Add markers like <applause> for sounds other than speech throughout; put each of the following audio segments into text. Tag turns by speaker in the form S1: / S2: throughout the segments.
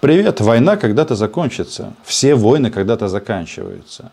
S1: привет, война когда-то закончится. Все войны когда-то заканчиваются.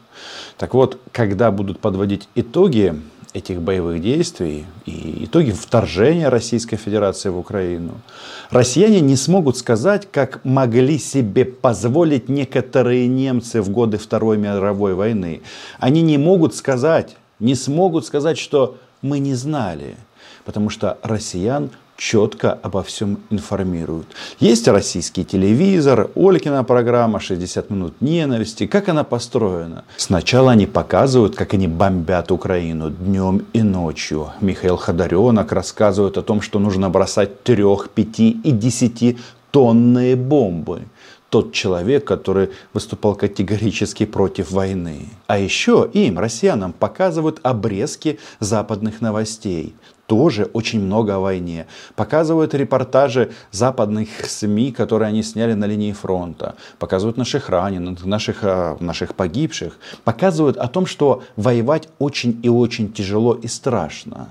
S1: Так вот, когда будут подводить итоги этих боевых действий и итоги вторжения Российской Федерации в Украину, россияне не смогут сказать, как могли себе позволить некоторые немцы в годы Второй мировой войны. Они не могут сказать, не смогут сказать, что мы не знали, потому что россиян четко обо всем информируют. Есть российский телевизор, Олькина программа «60 минут ненависти». Как она построена? Сначала они показывают, как они бомбят Украину днем и ночью. Михаил Ходоренок рассказывает о том, что нужно бросать трех, пяти и десяти тонные бомбы тот человек, который выступал категорически против войны. А еще им, россиянам, показывают обрезки западных новостей тоже очень много о войне. Показывают репортажи западных СМИ, которые они сняли на линии фронта. Показывают наших раненых, наших, а, наших погибших. Показывают о том, что воевать очень и очень тяжело и страшно.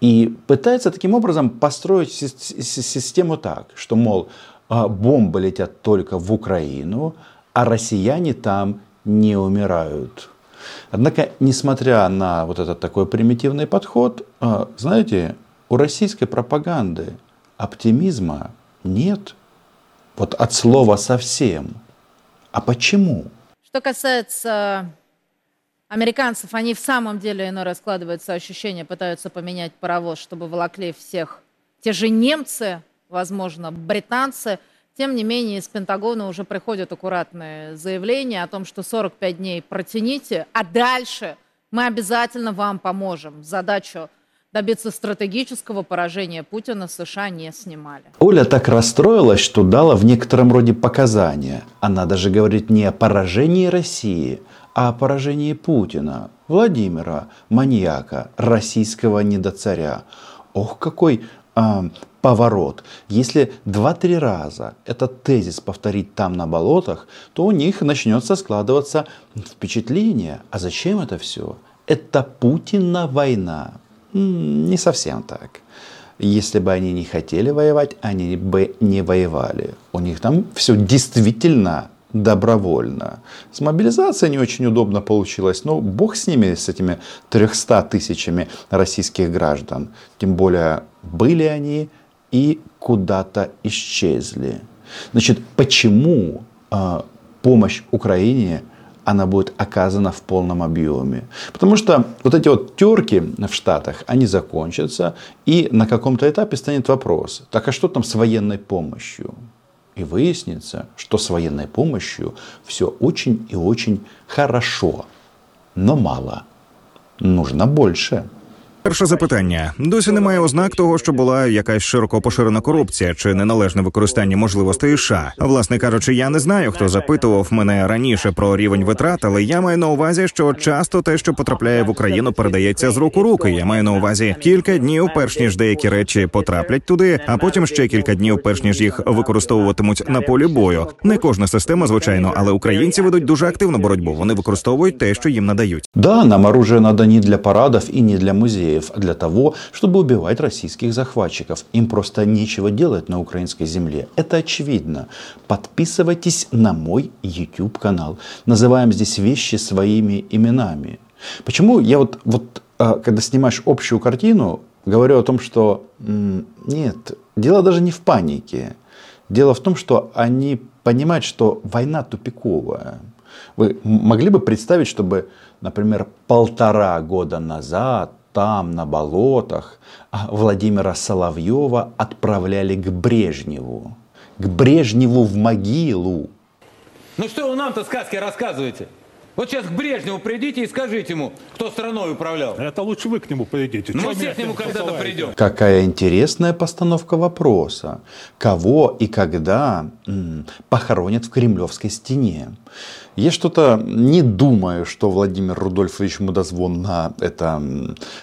S1: И пытаются таким образом построить систему так, что, мол, а, бомбы летят только в Украину, а россияне там не умирают. Однако, несмотря на вот этот такой примитивный подход, а, знаете, у российской пропаганды оптимизма нет. Вот от слова совсем. А почему?
S2: Что касается американцев, они в самом деле иной раскладываются ощущения, пытаются поменять паровоз, чтобы волокли всех те же немцы, возможно, британцы – тем не менее, из Пентагона уже приходят аккуратные заявления о том, что 45 дней протяните, а дальше мы обязательно вам поможем. Задачу добиться стратегического поражения Путина США не снимали.
S1: Оля так расстроилась, что дала в некотором роде показания. Она даже говорит не о поражении России, а о поражении Путина, Владимира, маньяка, российского недоцаря. Ох, какой э, поворот. Если два-три раза этот тезис повторить там на болотах, то у них начнется складываться впечатление. А зачем это все? Это Путина война. Не совсем так. Если бы они не хотели воевать, они бы не воевали. У них там все действительно добровольно. С мобилизацией не очень удобно получилось, но бог с ними, с этими 300 тысячами российских граждан. Тем более были они и куда-то исчезли. Значит, почему э, помощь Украине она будет оказана в полном объеме. Потому что вот эти вот терки в Штатах, они закончатся, и на каком-то этапе станет вопрос, так а что там с военной помощью? И выяснится, что с военной помощью все очень и очень хорошо, но мало. Нужно больше.
S3: Перше запитання: досі немає ознак того, що була якась широко поширена корупція чи неналежне використання можливостей США. Власне кажучи, я не знаю, хто запитував мене раніше про рівень витрат, але я маю на увазі, що часто те, що потрапляє в Україну, передається з рук руки. Я маю на увазі кілька днів, перш ніж деякі речі потраплять туди, а потім ще кілька днів, перш ніж їх використовуватимуть на полі бою. Не кожна система, звичайно, але українці ведуть дуже активну боротьбу. Вони використовують те, що їм надають.
S1: Да, нам оружие надо не для парадов і не для музеїв. Евреев для того, чтобы убивать российских захватчиков. Им просто нечего делать на украинской земле. Это очевидно. Подписывайтесь на мой YouTube канал. Называем здесь вещи своими именами. Почему я вот, вот а, когда снимаешь общую картину, говорю о том, что нет, дело даже не в панике. Дело в том, что они понимают, что война тупиковая. Вы могли бы представить, чтобы, например, полтора года назад там, на болотах, а Владимира Соловьева отправляли к Брежневу. К Брежневу в могилу.
S4: Ну что вы нам-то сказки рассказываете? Вот сейчас к Брежневу придите и скажите ему, кто страной управлял.
S5: Это лучше вы к нему придите.
S4: Мы все к нему когда-то придем.
S1: Какая интересная постановка вопроса. Кого и когда м, похоронят в Кремлевской стене? Я что-то не думаю, что Владимир Рудольфович Мудозвон на это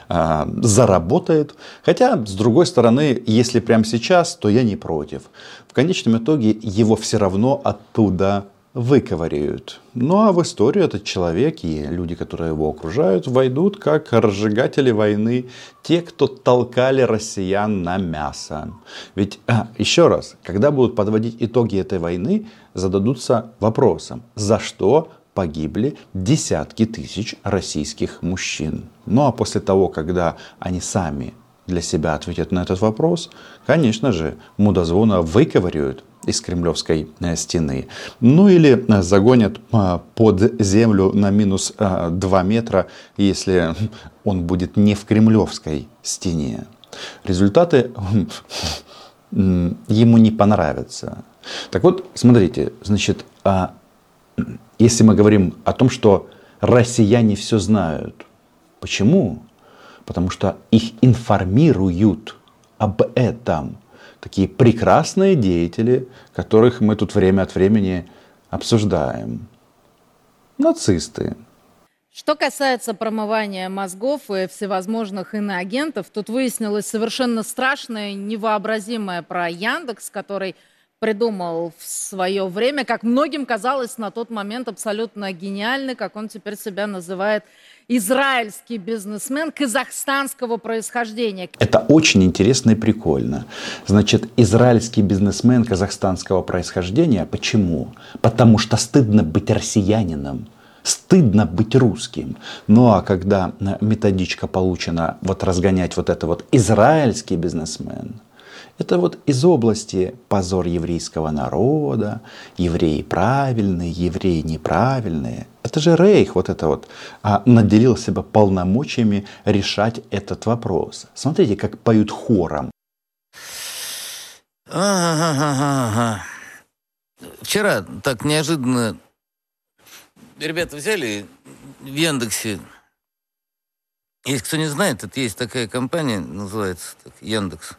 S1: а, заработает. Хотя, с другой стороны, если прямо сейчас, то я не против. В конечном итоге его все равно оттуда выковыряют. Ну а в историю этот человек и люди, которые его окружают, войдут как разжигатели войны, те, кто толкали россиян на мясо. Ведь, а, еще раз, когда будут подводить итоги этой войны, зададутся вопросом, за что погибли десятки тысяч российских мужчин. Ну а после того, когда они сами для себя ответят на этот вопрос, конечно же, мудозвона выковыривают из кремлевской э, стены. Ну или э, загонят э, под землю на минус 2 метра, если он будет не в кремлевской стене. Результаты ему не понравятся. Так вот, смотрите, значит, а, если мы говорим о том, что россияне все знают, почему? Потому что их информируют об этом такие прекрасные деятели, которых мы тут время от времени обсуждаем. Нацисты.
S2: Что касается промывания мозгов и всевозможных иноагентов, тут выяснилось совершенно страшное, невообразимое про Яндекс, который придумал в свое время, как многим казалось на тот момент абсолютно гениальный, как он теперь себя называет, израильский бизнесмен казахстанского происхождения.
S1: Это очень интересно и прикольно. Значит, израильский бизнесмен казахстанского происхождения. Почему? Потому что стыдно быть россиянином. Стыдно быть русским. Ну а когда методичка получена вот разгонять вот это вот израильский бизнесмен, это вот из области позор еврейского народа, евреи правильные, евреи неправильные. Это же Рейх вот это вот а, наделил себя полномочиями решать этот вопрос. Смотрите, как поют хором.
S5: Ага, Вчера так неожиданно ребята взяли в Яндексе. Если кто не знает, это есть такая компания, называется так, Яндекс.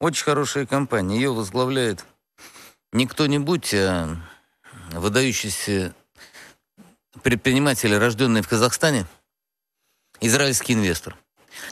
S5: Очень хорошая компания. Ее возглавляет не кто-нибудь, а выдающийся предприниматель, рожденный в Казахстане, израильский инвестор –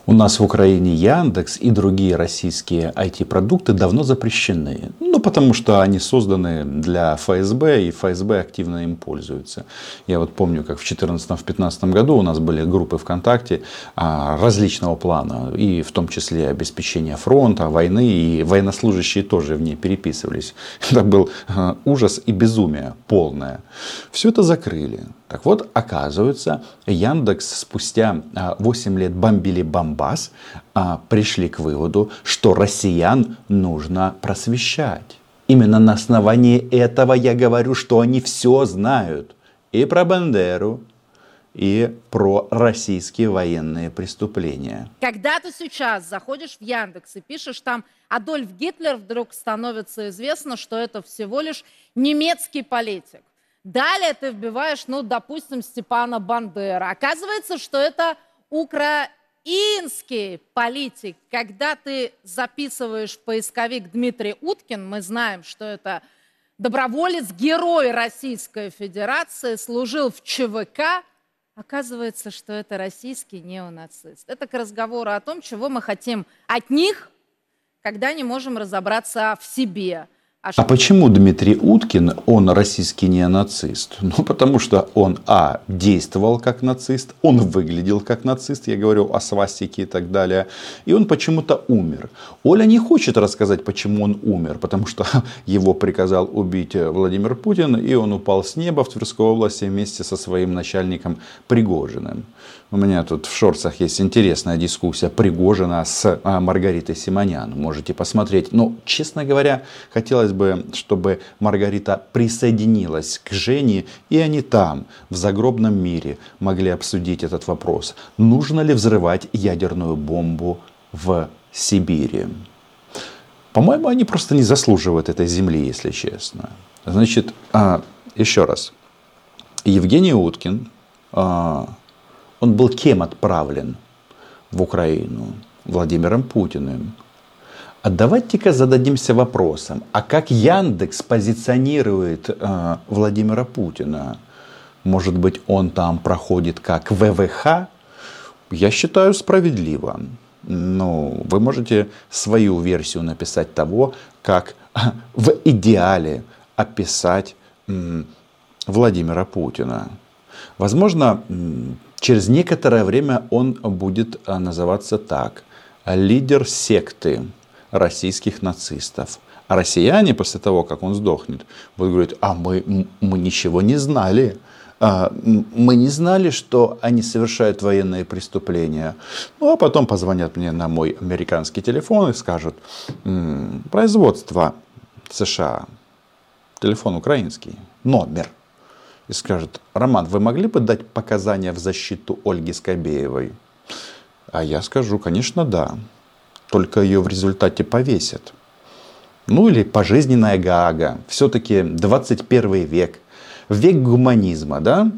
S1: у нас в Украине Яндекс и другие российские IT-продукты давно запрещены. Ну, потому что они созданы для ФСБ, и ФСБ активно им пользуется. Я вот помню, как в 2014-2015 году у нас были группы ВКонтакте а, различного плана, и в том числе обеспечение фронта, войны, и военнослужащие тоже в ней переписывались. <laughs> Это был а, ужас и безумие полное. Все это закрыли. Так вот, оказывается, Яндекс спустя 8 а, лет бомбили Бомбас, а, пришли к выводу, что россиян нужно просвещать. Именно на основании этого я говорю, что они все знают. И про Бандеру, и про российские военные преступления.
S2: Когда ты сейчас заходишь в Яндекс и пишешь там Адольф Гитлер, вдруг становится известно, что это всего лишь немецкий политик. Далее ты вбиваешь, ну, допустим, Степана Бандера. Оказывается, что это украинский политик. Когда ты записываешь в поисковик Дмитрий Уткин, мы знаем, что это доброволец, герой Российской Федерации, служил в ЧВК, оказывается, что это российский неонацист. Это к разговору о том, чего мы хотим от них, когда не можем разобраться в себе –
S1: а, а почему Дмитрий Уткин, он российский неонацист? <laughs> Ну, потому что он, а, действовал как нацист, он выглядел как нацист, я говорю о свастике и так далее, и он почему-то умер. Оля не хочет рассказать, почему он умер, потому что <laughs> его приказал убить Владимир Путин, и он упал с неба в Тверской области вместе со своим начальником Пригожиным. У меня тут в шорцах есть интересная дискуссия Пригожина с а, Маргаритой Симонян. Можете посмотреть. Но, честно говоря, хотелось бы, чтобы Маргарита присоединилась к Жене, и они там, в загробном мире, могли обсудить этот вопрос. Нужно ли взрывать ядерную бомбу в Сибири? По-моему, они просто не заслуживают этой земли, если честно. Значит, а, еще раз. Евгений Уткин а, он был кем отправлен в Украину? Владимиром Путиным. А давайте-ка зададимся вопросом, а как Яндекс позиционирует э, Владимира Путина? Может быть, он там проходит как ВВХ? Я считаю справедливо. Ну, вы можете свою версию написать того, как в идеале описать Владимира Путина. Возможно, через некоторое время он будет а, называться так. Лидер секты российских нацистов. А россияне после того, как он сдохнет, будут говорить, а мы, мы ничего не знали. А, мы не знали, что они совершают военные преступления. Ну, а потом позвонят мне на мой американский телефон и скажут, производство США, телефон украинский, номер. И скажет, Роман, вы могли бы дать показания в защиту Ольги Скобеевой? А я скажу, конечно, да. Только ее в результате повесят. Ну или пожизненная Гаага. Все-таки 21 век. Век гуманизма, да?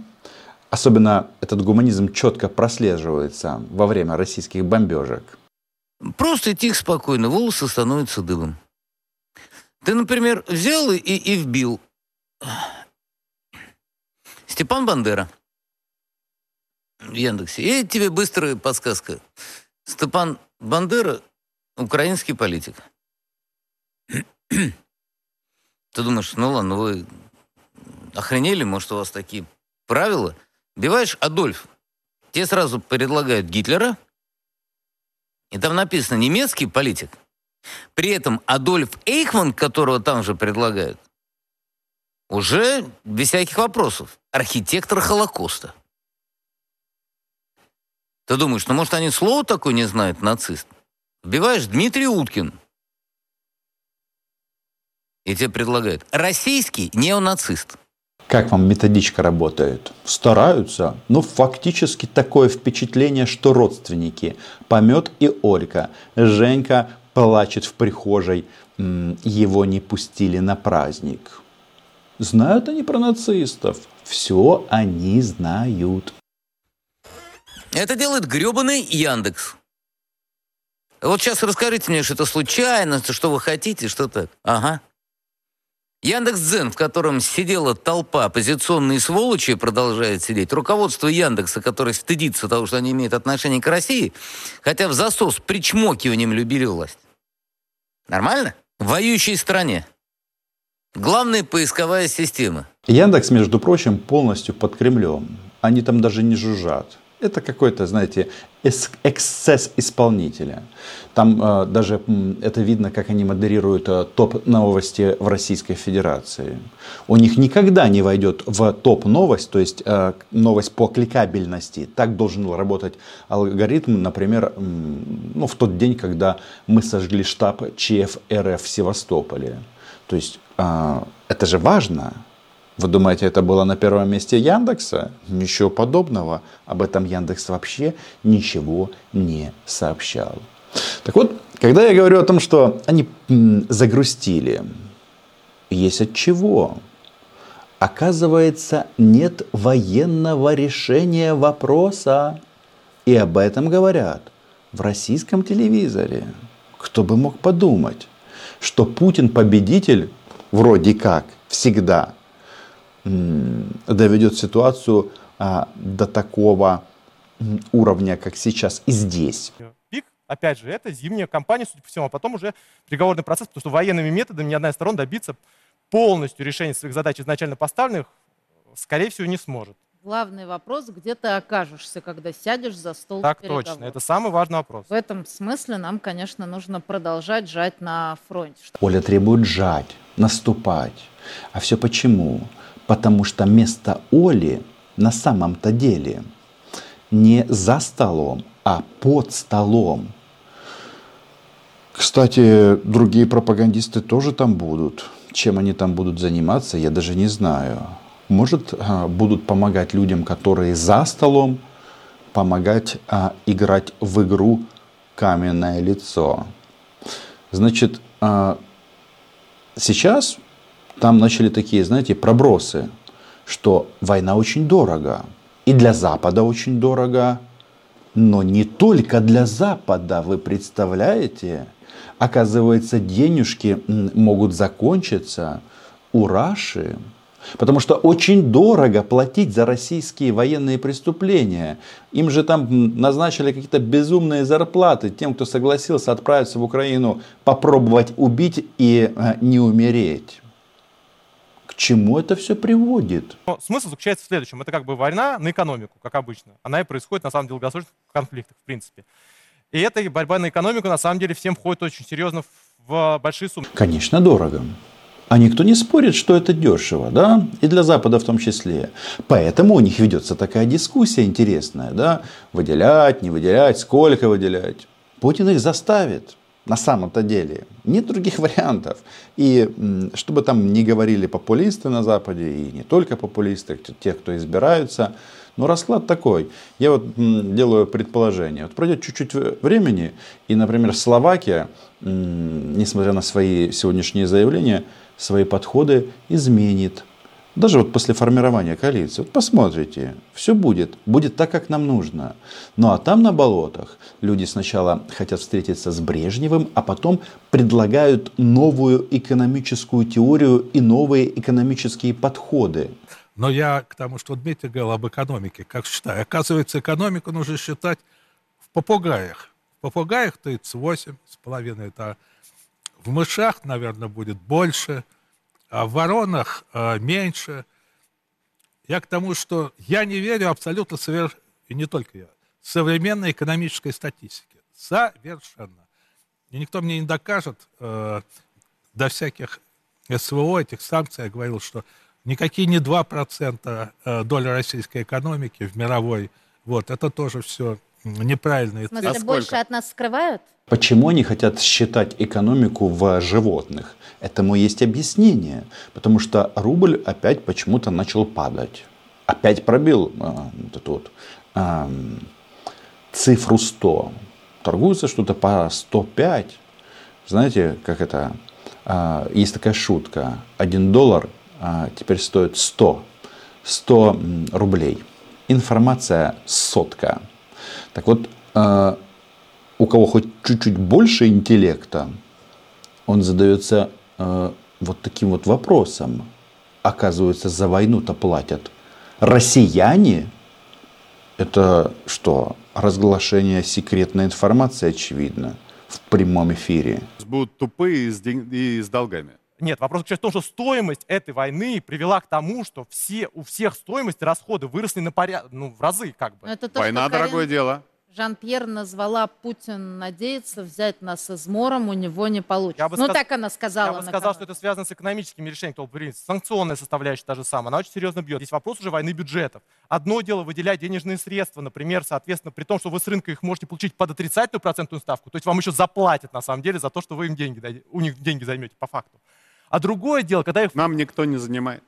S1: Особенно этот гуманизм четко прослеживается во время российских бомбежек.
S5: Просто тихо, спокойно, волосы становятся дыбом. Ты, например, взял и, и вбил Степан Бандера в Яндексе. И тебе быстрая подсказка. Степан Бандера – украинский политик. Ты думаешь, ну ладно, вы охренели, может, у вас такие правила? Биваешь Адольф, тебе сразу предлагают Гитлера, и там написано немецкий политик. При этом Адольф Эйхман, которого там же предлагают, уже без всяких вопросов, архитектор Холокоста. Ты думаешь, ну может они слово такое не знают, нацист? Вбиваешь Дмитрий Уткин. И тебе предлагают российский неонацист.
S1: Как вам методичка работает? Стараются, но фактически такое впечатление, что родственники Помет и Олька. Женька плачет в прихожей, его не пустили на праздник. Знают они про нацистов. Все они знают.
S5: Это делает гребаный Яндекс. Вот сейчас расскажите мне, что это случайно, что вы хотите, что так. Ага. Яндекс.Дзен, в котором сидела толпа оппозиционные сволочи, продолжает сидеть. Руководство Яндекса, которое стыдится того, что они имеют отношение к России, хотя в засос причмокиванием любили власть. Нормально? В воюющей стране. Главная поисковая система.
S1: Яндекс, между прочим, полностью под Кремлем. Они там даже не жужжат. Это какой-то, знаете, эксцесс исполнителя. Там э, даже это видно, как они модерируют э, топ новости в Российской Федерации. У них никогда не войдет в топ новость, то есть э, новость по кликабельности. Так должен работать алгоритм, например, ну, в тот день, когда мы сожгли штаб ЧФ РФ в Севастополе. То есть э, это же важно. Вы думаете, это было на первом месте Яндекса? Ничего подобного. Об этом Яндекс вообще ничего не сообщал. Так вот, когда я говорю о том, что они загрустили, есть от чего. Оказывается, нет военного решения вопроса. И об этом говорят в российском телевизоре. Кто бы мог подумать, что Путин победитель вроде как всегда – доведет ситуацию а, до такого уровня, как сейчас и здесь.
S6: Пик, опять же, это зимняя кампания, судя по всему, а потом уже приговорный процесс, потому что военными методами ни одна из сторон добиться полностью решения своих задач изначально поставленных, скорее всего, не сможет.
S2: Главный вопрос, где ты окажешься, когда сядешь за стол
S6: Так точно, это самый важный вопрос.
S2: В этом смысле нам, конечно, нужно продолжать жать на фронте.
S1: Оля требует жать, наступать. А все почему? Потому что место Оли на самом-то деле не за столом, а под столом. Кстати, другие пропагандисты тоже там будут. Чем они там будут заниматься, я даже не знаю. Может, а, будут помогать людям, которые за столом, помогать а, играть в игру каменное лицо. Значит, а, сейчас там начали такие, знаете, пробросы, что война очень дорого. И для Запада очень дорого. Но не только для Запада, вы представляете? Оказывается, денежки могут закончиться у Раши. Потому что очень дорого платить за российские военные преступления. Им же там назначили какие-то безумные зарплаты тем, кто согласился отправиться в Украину, попробовать убить и э, не умереть чему это все приводит?
S6: Но смысл заключается в следующем. Это как бы война на экономику, как обычно. Она и происходит, на самом деле, в долгосрочных конфликтах, в принципе. И эта борьба на экономику, на самом деле, всем входит очень серьезно в большие суммы.
S1: Конечно, дорого. А никто не спорит, что это дешево, да, и для Запада в том числе. Поэтому у них ведется такая дискуссия интересная, да, выделять, не выделять, сколько выделять. Путин их заставит на самом-то деле. Нет других вариантов. И чтобы там не говорили популисты на Западе, и не только популисты, те, кто избираются, но расклад такой. Я вот делаю предположение. Вот пройдет чуть-чуть времени, и, например, Словакия, несмотря на свои сегодняшние заявления, свои подходы изменит. Даже вот после формирования коалиции. Вот посмотрите, все будет. Будет так, как нам нужно. Ну а там на болотах люди сначала хотят встретиться с Брежневым, а потом предлагают новую экономическую теорию и новые экономические подходы.
S7: Но я к тому, что Дмитрий говорил об экономике, как считаю. Оказывается, экономику нужно считать в попугаях. В попугаях 38 с половиной это в мышах, наверное, будет больше, а в воронах э, меньше. Я к тому, что я не верю абсолютно совершенно, и не только я, современной экономической статистике. Совершенно. И никто мне не докажет э, до всяких СВО, этих санкций, я говорил, что никакие не 2% э, доля российской экономики в мировой, вот, это тоже все неправильные
S2: цифры. А больше от нас скрывают?
S1: Почему они хотят считать экономику в животных? Этому есть объяснение. Потому что рубль опять почему-то начал падать. Опять пробил э, вот эту вот, э, цифру 100. Торгуется что-то по 105. Знаете, как это? Э, есть такая шутка. Один доллар э, теперь стоит 100. 100 рублей. Информация сотка. Так вот, э, у кого хоть чуть-чуть больше интеллекта, он задается э, вот таким вот вопросом. Оказывается, за войну-то платят россияне. Это что? Разглашение секретной информации, очевидно, в прямом эфире.
S8: Будут тупые и с, день... и с долгами.
S6: Нет, вопрос в том, что стоимость этой войны привела к тому, что все, у всех стоимость расходы выросли на поряд, ну, в разы как бы.
S8: Это то, Война дорогое дело.
S2: Жан-Пьер назвала Путин надеется взять нас измором, у него не получится. Я бы ну, сказ... так она сказала.
S6: Я бы сказал, что это связано с экономическими решениями, кто санкционная составляющая та же самая, она очень серьезно бьет. Здесь вопрос уже войны бюджетов. Одно дело выделять денежные средства, например, соответственно, при том, что вы с рынка их можете получить под отрицательную процентную ставку, то есть вам еще заплатят на самом деле за то, что вы им деньги, у них деньги займете по факту. А другое дело, когда их...
S8: Нам никто не занимает.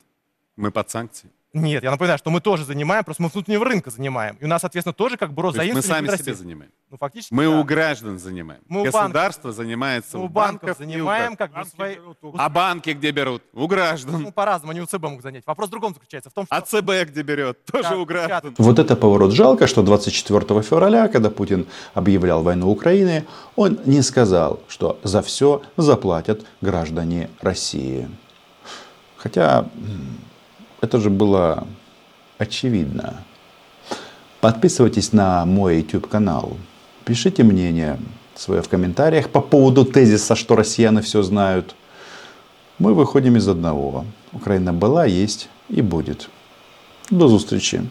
S8: Мы под санкцией.
S6: Нет, я напоминаю, что мы тоже занимаем, просто мы внутреннего рынка занимаем. И у нас, соответственно, тоже как бы рост
S8: Мы сами себе занимаем.
S6: Ну, фактически,
S8: Мы
S6: да.
S8: у граждан занимаем. Мы Государство банков, занимается
S6: мы
S8: у банков. банков
S6: занимаем, как бы свои...
S8: А банки где берут? У граждан.
S6: Ну, по-разному, они у ЦБ могут занять. Вопрос в другом заключается. В том, что...
S8: А ЦБ где берет? Тоже да, у граждан.
S1: Вот это поворот. Жалко, что 24 февраля, когда Путин объявлял войну Украине, он не сказал, что за все заплатят граждане России. Хотя это же было очевидно. Подписывайтесь на мой YouTube канал. Пишите мнение свое в комментариях по поводу тезиса, что россияне все знают. Мы выходим из одного. Украина была, есть и будет. До встречи.